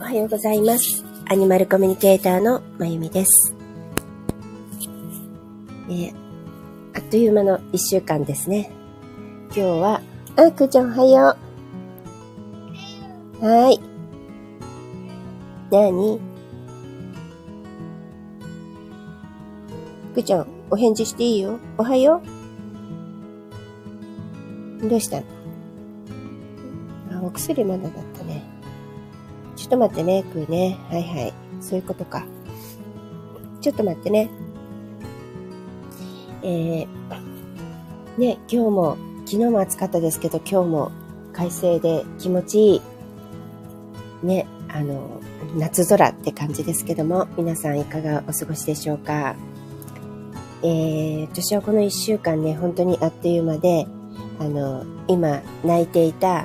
おはようございます。アニマルコミュニケーターのまゆみです。えーあっという間の一週間ですね。今日は、あ、くーちゃんおはよう。はい。なに？くーちゃん、お返事していいよ。おはよう。どうしたの？あ、お薬まだだ。ちょっと待ってね、くーね。はいはい。そういうことか。ちょっと待ってね。えー、ね、今日も、昨日も暑かったですけど、今日も快晴で気持ちいい、ね、あの、夏空って感じですけども、皆さんいかがお過ごしでしょうか。えー、私はこの一週間ね、本当にあっという間で、あの、今泣いていた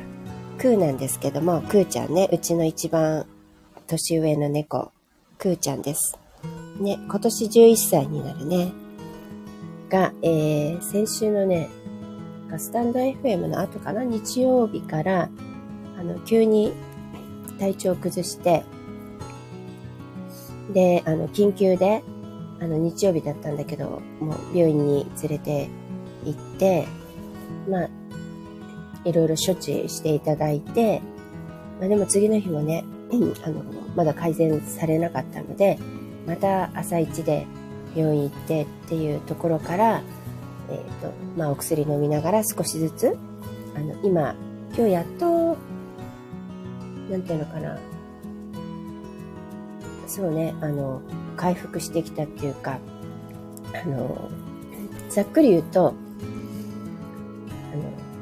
クーなんですけども、クーちゃんね、うちの一番年上の猫、クーちゃんです。ね、今年11歳になるね。が、えー、先週のね、スタンド FM の後かな、日曜日から、あの、急に体調を崩して、で、あの、緊急で、あの、日曜日だったんだけど、もう病院に連れて行って、まあ、いろいろ処置していただいて、まあでも次の日もね、あの、まだ改善されなかったので、また朝一で病院行ってっていうところから、えっ、と、まあお薬飲みながら少しずつ、あの、今、今日やっと、なんていうのかな、そうね、あの、回復してきたっていうか、あの、ざっくり言うと、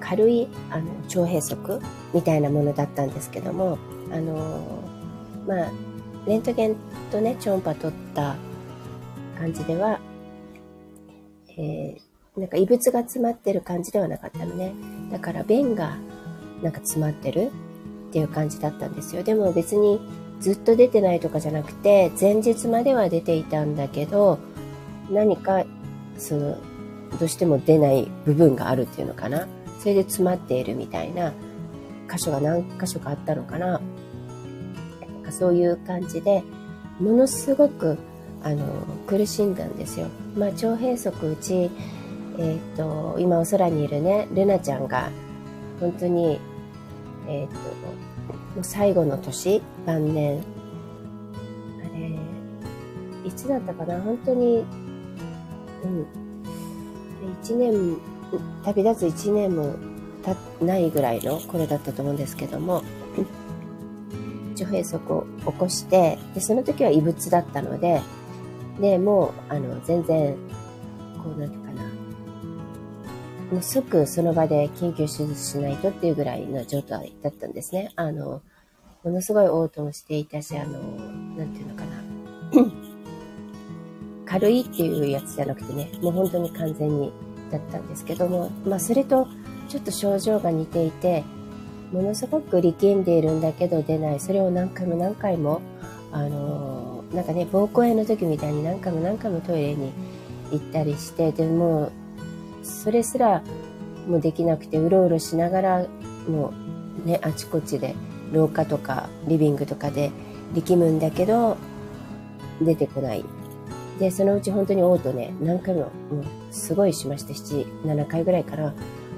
軽い、あの、腸閉塞みたいなものだったんですけども、あの、まあ、レントゲンとね、超音波取った感じでは、えー、なんか異物が詰まってる感じではなかったのね。だから便がなんか詰まってるっていう感じだったんですよ。でも別にずっと出てないとかじゃなくて、前日までは出ていたんだけど、何か、その、どうしても出ない部分があるっていうのかな。それで詰まっているみたいな箇所が何箇所かあったのかな。なんかそういう感じで、ものすごく、あの、苦しんだんですよ。まあ、腸閉塞うち、えっ、と、今お空にいるね、ルナちゃんが、本当に、えっ、と、もう最後の年、晩年、あれ、いつだったかな？本当に、うん、一年、旅立つ一年も経ないぐらいの頃だったと思うんですけども、腸閉塞を起こして、で、その時は異物だったので、で、もう、あの、全然、こう、なんていうかな、もう即その場で緊急手術しないとっていうぐらいの状態だったんですね。あの、ものすごい嘔吐もしていたし、あの、なんていうのかな。軽いっていうやつじゃなくてね、もう本当に完全にだったんですけども、まあそれとちょっと症状が似ていて、ものすごく力んでいるんだけど出ない。それを何回も何回も、あのなんかね、膀胱炎の時みたいに何回も何回もトイレに行ったりして、でも、それすらもうできなくて、うろうろしながら、もうね、あちこちで、廊下とかリビングとかで力むんだけど、出てこない。で、そのうち本当に嘔吐ね、何回も、もうすごいしました。7、7回ぐらいから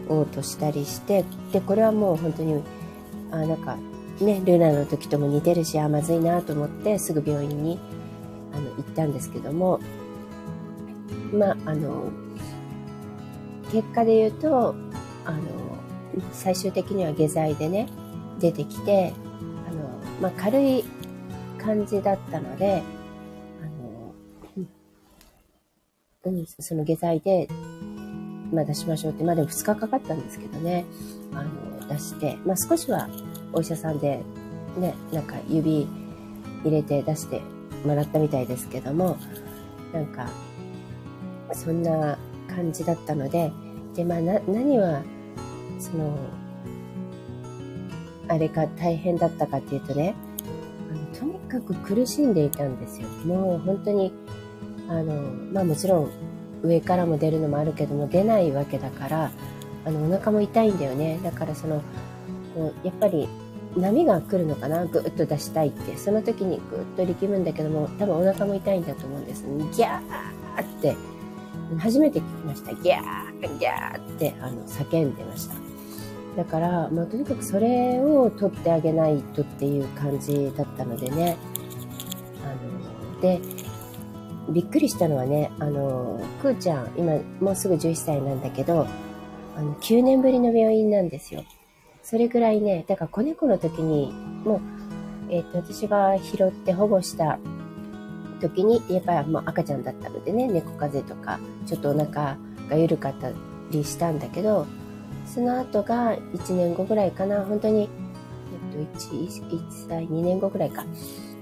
嘔吐したりして、で、これはもう本当に、あ、なんか、ね、ルナの時とも似てるし、あ、まずいなと思って、すぐ病院に、あの、行ったんですけども、まあ、あの、結果で言うと、あの、最終的には下剤でね、出てきて、あの、まあ、軽い感じだったので、うん、その下剤で、まあ出しましょうって、まあでも2日かかったんですけどね、あの、出して、まあ少しはお医者さんで、ね、なんか指入れて出してもらったみたいですけども、なんか、そんな感じだったので、で、まあな、何は、その、あれが大変だったかっていうとね、あのとにかく苦しんでいたんですよ。もう本当に、あの、まあもちろん上からも出るのもあるけども出ないわけだから、あの、お腹も痛いんだよね。だからその、こうやっぱり波が来るのかな？ぐっと出したいって。その時にぐっと力むんだけども、多分お腹も痛いんだと思うんです。ギャーって、初めて聞きました。ギャーギャーってあの叫んでました。だから、まあ、とにかくそれを取ってあげないとっていう感じだったのでね。あの、で、びっくりしたのはね、あの、くーちゃん、今もうすぐ11歳なんだけど、あの、9年ぶりの病院なんですよ。それぐらいね、だから子猫の時に、もう、えっ、ー、と、私が拾って保護した時に、やっぱりもう赤ちゃんだったのでね、猫風邪とか、ちょっとお腹が緩かったりしたんだけど、その後が1年後ぐらいかな、本当に、えっと、1, 1歳、2年後ぐらいか、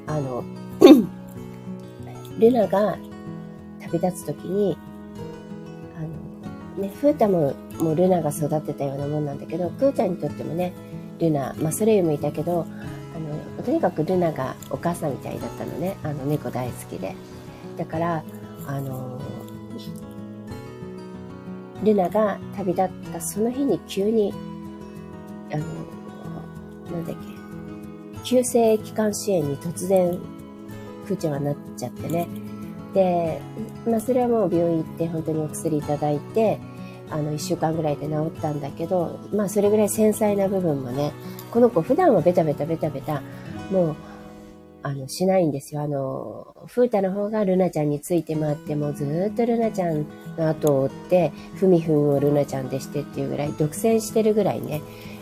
あの、ルナが旅立つ時に、あの、ね、フータも、もうルナが育てたようなもんなんだけど、クーちゃんにとってもね、ルナ、まあ、ソレイユもいたけど、あの、とにかくルナがお母さんみたいだったのね、あの、猫大好きで。だから、あの、ルナが旅立ったその日に急に、あの、なんだっけ、急性気管支炎に突然くーちゃんはなっちゃってね。で、まあそれはもう病院行って本当にお薬いただいて、あの、一週間ぐらいで治ったんだけど、まあそれぐらい繊細な部分もね、この子普段はベタベタベタベタ、もう、あの、しないんですよ。あの、フータの方がルナちゃんについて回って、もうずっとルナちゃんの後を追って、ふみふんをルナちゃんでしてっていうぐらい、独占してるぐらいね、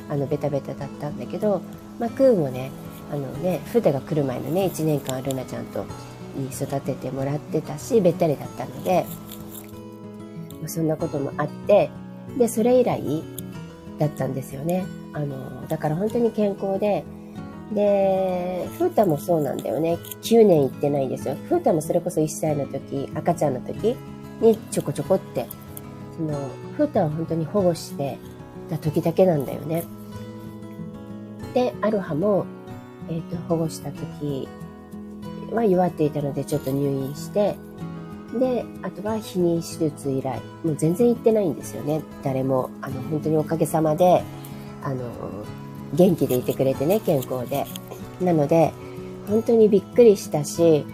あの、ベタベタだったんだけど、まあ、クーもね、あのね、フータが来る前のね、1年間ルナちゃんと育ててもらってたし、べったりだったので、そんなこともあって、で、それ以来だったんですよね。あの、だから本当に健康で、で、フータもそうなんだよね。9年行ってないんですよ。フータもそれこそ1歳の時、赤ちゃんの時にちょこちょこって、その、フータは本当に保護してた時だけなんだよね。で、アロハもえっ、ー、と、保護した時は弱っていたのでちょっと入院して、で、あとは避妊手術以来、もう全然行ってないんですよね。誰も。あの、本当におかげさまで、あの、元気でいてくれてね、健康で。なので、本当にびっくりしたし、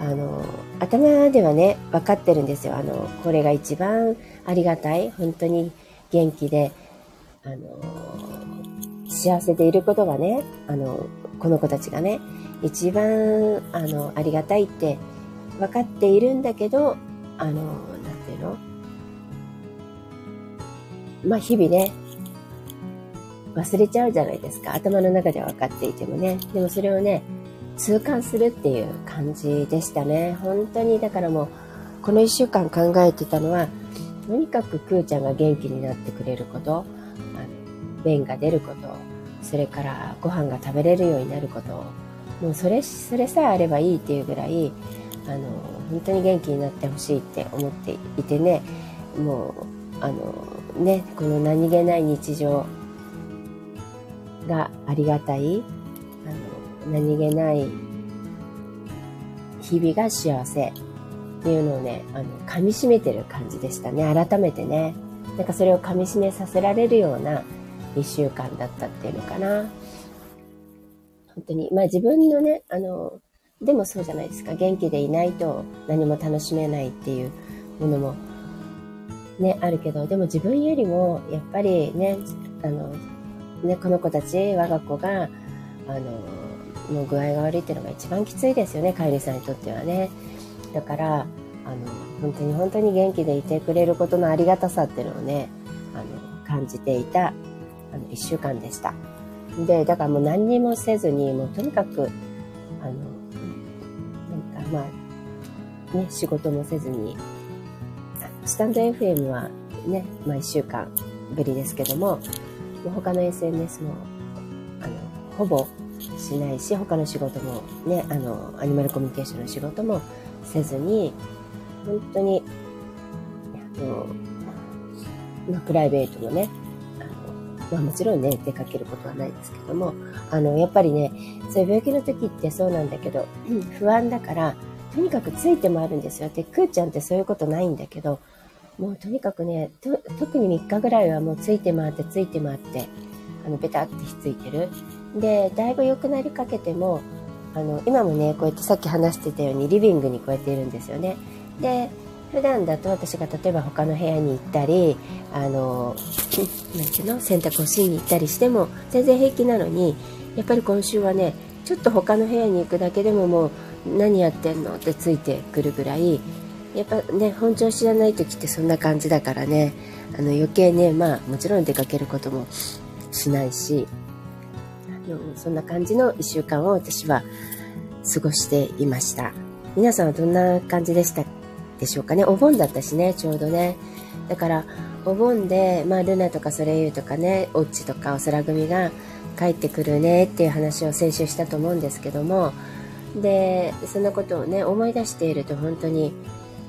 あの、頭ではね、分かってるんですよ。あの、これが一番ありがたい。本当に元気で、あの、幸せでいることがね、あの、この子たちがね、一番、あの、ありがたいって分かっているんだけど、あの、なんていうの？まあ、日々ね、忘れちゃうじゃないですか。頭の中では分かっていてもね。でもそれをね、痛感するっていう感じでしたね。本当に、だからもう、この一週間考えてたのは、とにかくくーちゃんが元気になってくれること、あの、便が出ること、それからご飯が食べれるようになることもうそれそれさえあればいいっていうぐらいあの本当に元気になってほしいって思っていてね。もうあのねこの何気ない日常がありがたいあの何気ない日々が幸せっていうのをねあの噛みしめてる感じでしたね。改めてね。なんかそれを噛みしめさせられるような1週間だったっていうのかな。本当に、まあ自分のね、あの、でもそうじゃないですか。元気でいないと何も楽しめないっていうものもね、あるけど、でも自分よりもやっぱりね、あの、ね、この子たち、我が子が、あの、もう具合が悪いっていうのが一番きついですよね、飼い主さんにとってはね。だから、あの、本当に本当に元気でいてくれることのありがたさっていうのをね、あの、感じていたあの、一週間でした。で、だからもう何にもせずに、もうとにかく、あの、なんかまあ、ね、仕事もせずに、スタンド FM はね、まあ一週間ぶりですけども、もう他の SNS も、あの、ほぼしないし、他の仕事もね、あの、アニマルコミュニケーションの仕事もせずに、本当に、あの、まあ、プライベートもね、まあもちろんね、出かけることはないですけども、あの、やっぱりね、そういう病気の時ってそうなんだけど、不安だから、とにかくついて回るんですよ。で、くーちゃんってそういうことないんだけど、もうとにかくね、特に3日ぐらいはもうついて回ってついて回って、あの、ベタってひっついてる。で、だいぶ良くなりかけても、あの、今もね、こうやってさっき話してたようにリビングにこうやっているんですよね。で、普段だと私が例えば他の部屋に行ったり、あの、なんていうの？洗濯をしに行ったりしても全然平気なのに、やっぱり今週はね、ちょっと他の部屋に行くだけでももう何やってんの？ってついてくるぐらい、やっぱね、本調子じゃない時ってそんな感じだからね、あの余計ね、まあもちろん出かけることもしないし、あのそんな感じの1週間を私は過ごしていました。皆さんはどんな感じでした？でしょうかね。お盆だったしね、ちょうどね。だから、お盆で、まあ、ルナとかソレイユとかね、オッチとかお空組が帰ってくるねっていう話を先週したと思うんですけども、で、そんなことをね、思い出していると本当に、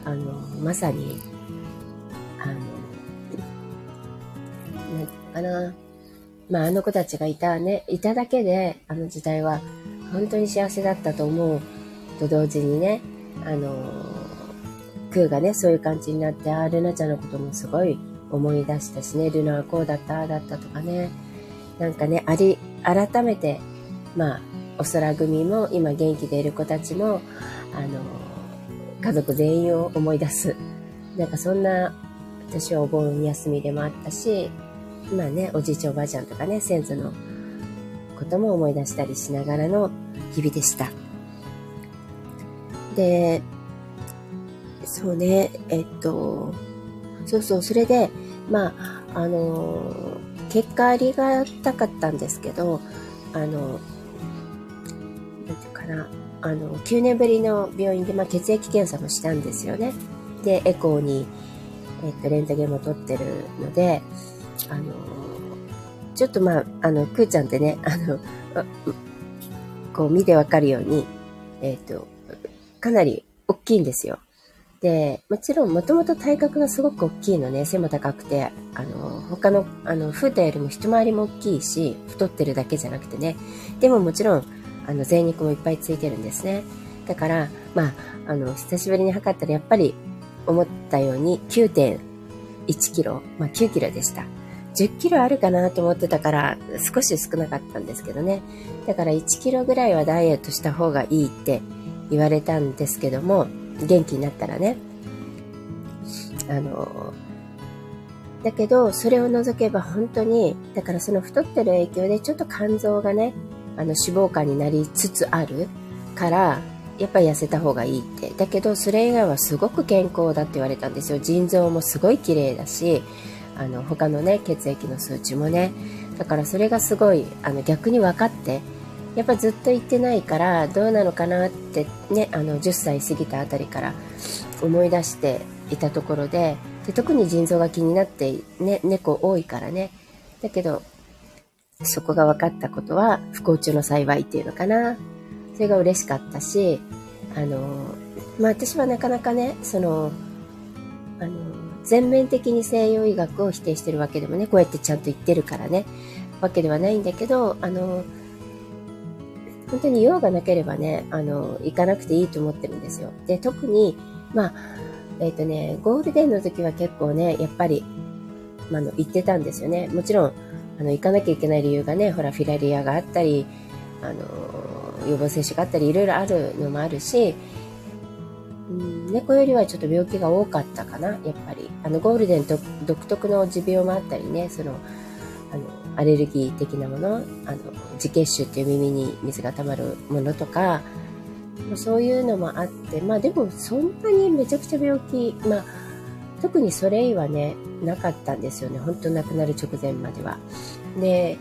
あの、まさに、あの、なんかな、まあ、あの子たちがいたね、いただけで、あの時代は本当に幸せだったと思うと同時にね、あの、クーがね、そういう感じになって、あ、ルナちゃんのこともすごい思い出したしね、ルナはこうだった、ああだったとかね、なんかね、あり、改めて、まあ、お空組も今元気でいる子たちも、あの、家族全員を思い出す。なんかそんな、私はお盆休みでもあったし、まあね、おじいちゃんおばあちゃんとかね、先祖のことも思い出したりしながらの日々でした。で、そうね、えっと、そうそう、それで、まあ、あの、結果ありがたかったんですけど、あの、なんていうかな、あの、9年ぶりの病院で、まあ、血液検査もしたんですよね。で、エコーに、えっと、レントゲンも取ってるので、あの、ちょっとまあ、あの、くーちゃんってね、あの、こう見てわかるように、えっ、と、かなり大きいんですよ。で、もちろんもともと体格がすごく大きいのね、背も高くて、あの、他の、あの、風太よりも一回りも大きいし、太ってるだけじゃなくてね。でももちろん、あの、贅肉もいっぱいついてるんですね。だから、まあ、あの、久しぶりに測ったらやっぱり思ったように9.1キロ、まあ9キロでした。10キロあるかなと思ってたから少し少なかったんですけどね。だから1キロぐらいはダイエットした方がいいって言われたんですけども、元気になったらね。あの、だけど、それを除けば本当に、だからその太ってる影響でちょっと肝臓がね、あの脂肪肝になりつつあるから、やっぱり痩せた方がいいって。だけど、それ以外はすごく健康だって言われたんですよ。腎臓もすごい綺麗だし、あの、他のね、血液の数値もね。だからそれがすごい、あの、逆に分かって、やっぱずっと行ってないからどうなのかなってねあの10歳過ぎたあたりから思い出していたところでで特に腎臓が気になって、ね、猫多いからね。だけどそこが分かったことは不幸中の幸いっていうのかな。それが嬉しかったしあのまあ私はなかなかねそのあの全面的に西洋医学を否定してるわけでもねこうやってちゃんと言ってるからねわけではないんだけどあの本当に用がなければね、あの、行かなくていいと思ってるんですよ。で、特に、まあ、えっ、ー、とね、ゴールデンの時は結構ね、やっぱり、まあの、行ってたんですよね。もちろん、あの、行かなきゃいけない理由がね、ほら、フィラリアがあったり、あの、予防接種があったり、いろいろあるのもあるし、うん、猫よりはちょっと病気が多かったかな、やっぱり。あの、ゴールデン独特の持病もあったりね、そ、の、アレルギー的なもの、あの、自血腫っていう耳に水が溜まるものとか、そういうのもあって、まあでもそんなにめちゃくちゃ病気、まあ特にそれ以はね、なかったんですよね。本当亡くなる直前までは。で、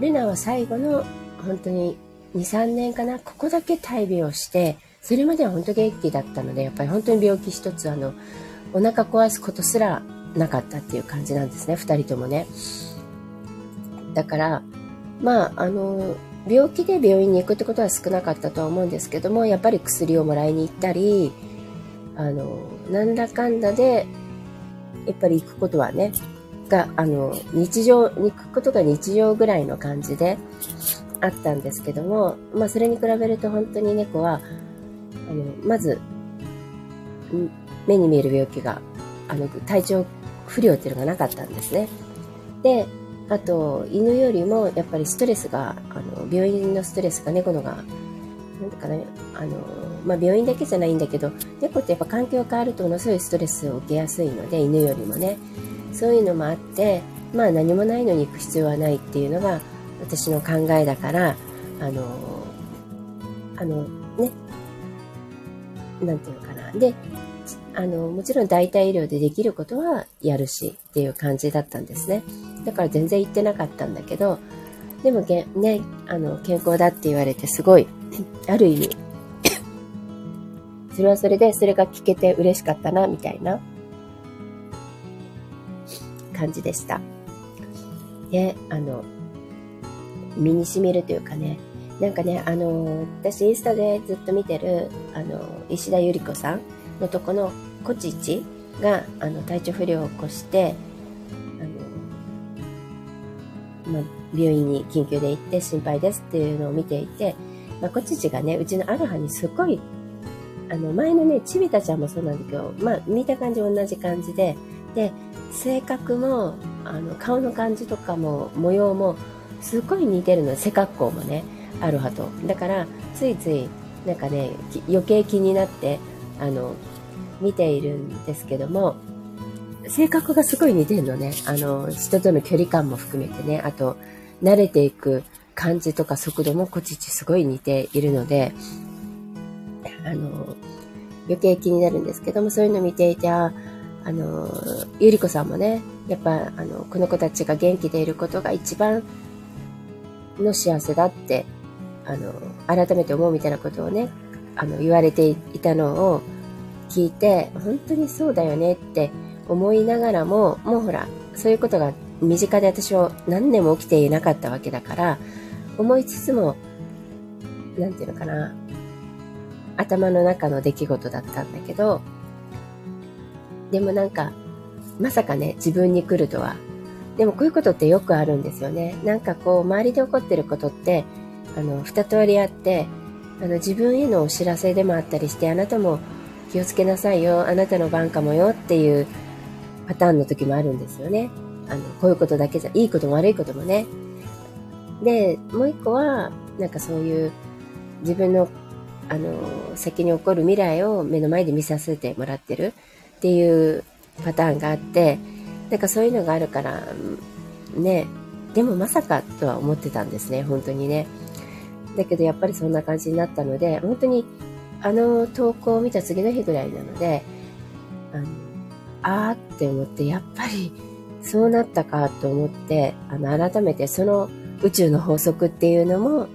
ルナは最後の本当に2、3年かな、ここだけ大病して、それまでは本当元気だったので、やっぱり本当に病気一つ、あの、お腹壊すことすらなかったっていう感じなんですね、2人ともね。だから、まあ、あの、病気で病院に行くってことは少なかったとは思うんですけども、やっぱり薬をもらいに行ったり、あの、なんだかんだで、やっぱり行くことはね、が、あの、日常、行くことが日常ぐらいの感じであったんですけども、まあ、それに比べると本当に猫は、あの、まず、目に見える病気が、あの、体調不良っていうのがなかったんですね。で、あと、犬よりもやっぱりストレスが、あの、病院のストレスが猫のが、なんかね、あの、まあ、病院だけじゃないんだけど、猫ってやっぱ環境変わるとものすごいストレスを受けやすいので、犬よりもね。そういうのもあって、まあ何もないのに行く必要はないっていうのが私の考えだから、あの、あの、ね、なんていうのかな。で、あの、もちろん代替医療でできることはやるしっていう感じだったんですね。だから全然行ってなかったんだけど、でもげ、ね、あの、健康だって言われてすごい、ある意味 それはそれで、それが聞けて嬉しかったな、みたいな感じでした。で、あの、身に染みるというかね、なんかね、あの、私インスタでずっと見てる、あの、石田ゆり子さんのとこのコチチが、あの、体調不良を起こして、あの、まあ、病院に緊急で行って心配ですっていうのを見ていて、まあ、コチチがね、うちのアロハにすごい、あの、前のね、ちびたちゃんもそうなんだけど、まあ、見た感じ同じ感じで、で、性格も、あの、顔の感じとかも、模様も、すごい似てるの。背格好もね。アロハと。だから、ついつい、なんかね、余計気になって、あの、見ているんですけども、性格がすごい似てるのね。あの、人との距離感も含めてね。あと、慣れていく感じとか速度もこちちすごい似ているので、あの、余計気になるんですけども、そういうの見ていて、あ、の、ゆりこさんもね、やっぱ、あの、この子たちが元気でいることが一番の幸せだってあの、改めて思うみたいなことをね、あの、言われていたのを聞いて、本当にそうだよねって思いながらも、もうほら、そういうことが身近で私は何年も起きていなかったわけだから、思いつつも、なんていうのかな、頭の中の出来事だったんだけど、でもなんか、まさかね、自分に来るとは。でもこういうことってよくあるんですよね。なんかこう、周りで起こってることって、あの、二通りあって、あの、自分へのお知らせでもあったりして、あなたも気をつけなさいよ、あなたの番かもよっていうパターンの時もあるんですよね。あの、こういうことだけじゃ、いいことも悪いこともね。で、もう一個は、なんかそういう自分の、あの、先に起こる未来を目の前で見させてもらってるっていうパターンがあって、なんかそういうのがあるから、ね、でもまさかとは思ってたんですね、本当にね。だけどやっぱりそんな感じになったので、本当にあの投稿を見た次の日ぐらいなので、あの、あーって思って、やっぱりそうなったかと思って、あの、改めてその宇宙の法則っていうのも、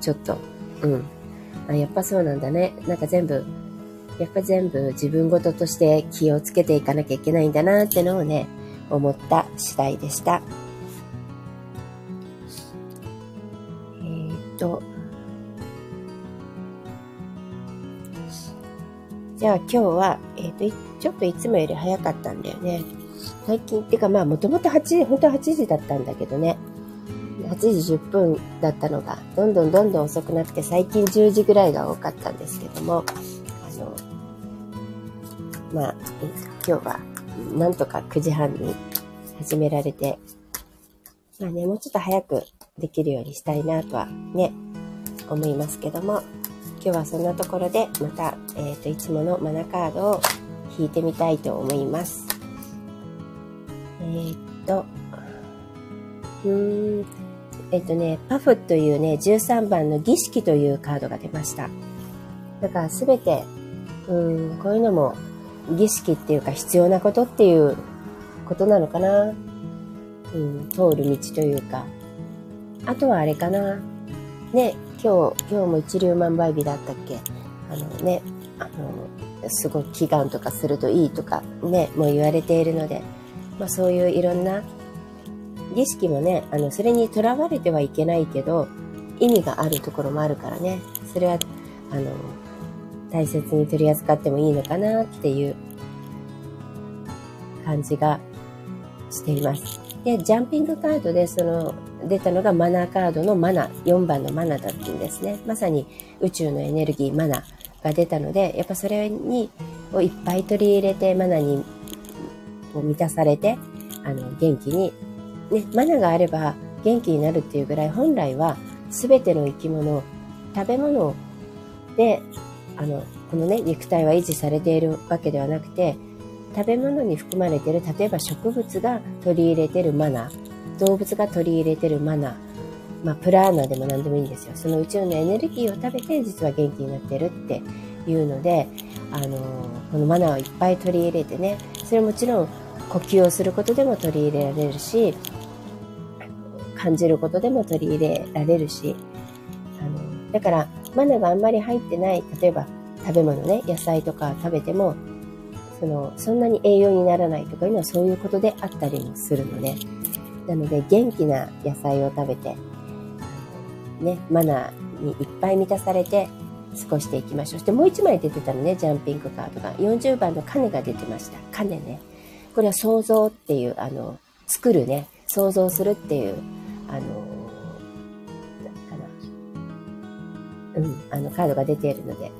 ちょっと、うん。あやっぱそうなんだね。なんか全部、やっぱ全部自分事として気をつけていかなきゃいけないんだなってのをね、思った次第でした。ゃあ今日は、えっ、ー、と、ちょっといつもより早かったんだよね。最近、っていうかまあもともと8時、本当は8時だったんだけどね。8時10分だったのが、どんどんどんどん遅くなって、最近10時ぐらいが多かったんですけども、あの、まあ、今日は、なんとか9時半に始められて、まあね、もうちょっと早くできるようにしたいなとはね、思いますけども、今日はそんなところでまた、え、ー、といつものマナカードを引いてみたいと思います。えー、っと、うーん、えっとね、パフというね、13番の儀式というカードが出ました。だからすべて、うん、こういうのも儀式っていうか必要なことっていうことなのかな。うん、通る道というか。あとはあれかな。ね、今日、今日も一粒万倍日だったっけ？あのね、あの、すごく祈願とかするといいとかね、もう言われているので、まあそういういろんな儀式もね、あの、それにとらわれてはいけないけど、意味があるところもあるからね、それは、あの、大切に取り扱ってもいいのかなっていう感じがしています。で、ジャンピングカードでその出たのがマナーカードのマナ、4番のマナだったんですね。まさに宇宙のエネルギー、マナが出たので、やっぱそれに、をいっぱい取り入れて、マナにこう満たされて、あの、元気にね、マナがあれば元気になるっていうぐらい本来は全ての生き物、食べ物で、あの、このね、肉体は維持されているわけではなくて、食べ物に含まれている、例えば植物が取り入れてるマナー、動物が取り入れてるマナー、まあ、プラーナでも何でもいいんですよ。その宇宙のエネルギーを食べて実は元気になってるっていうので、あのこのマナーをいっぱい取り入れてね、それもちろん呼吸をすることでも取り入れられるし、感じることでも取り入れられるし、あの、だから、マナがあんまり入ってない、例えば食べ物ね、野菜とか食べても、その、そんなに栄養にならないとかいうのはそういうことであったりもするので、なので元気な野菜を食べて、ね、マナーにいっぱい満たされて過ごしていきましょう。そしてもう一枚出てたのね、ジャンピングカードが。40番のカネが出てました。カネね。これは想像っていう、あの、作るね、想像するっていうあの、かな。うん、あの、カードが出ているので。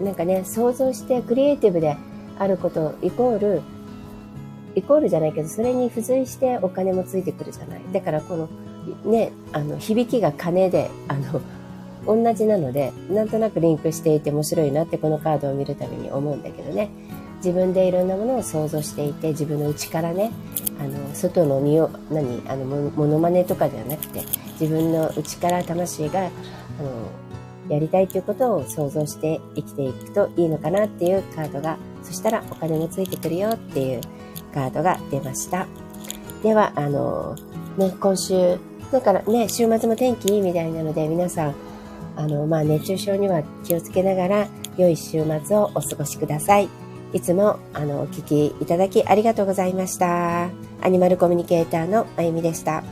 なんかね、想像してクリエイティブであることイコール、イコールじゃないけど、それに付随してお金もついてくるじゃない。だからこの、ね、あの、響きが金で、あの、同じなので、なんとなくリンクしていて面白いなってこのカードを見るたびに思うんだけどね。自分でいろんなものを想像していて自分の内からねあの外の身を何あのモノマネとかではなくて自分の内から魂があのやりたいということを想像して生きていくといいのかなっていうカードがそしたらお金もついてくるよっていうカードが出ましたではあのね今週だからね週末も天気いいみたいなので皆さんあのまあ熱中症には気をつけながら良い週末をお過ごしください。いつもあのお聞きいただきありがとうございました。アニマルコミュニケーターのあゆみでした。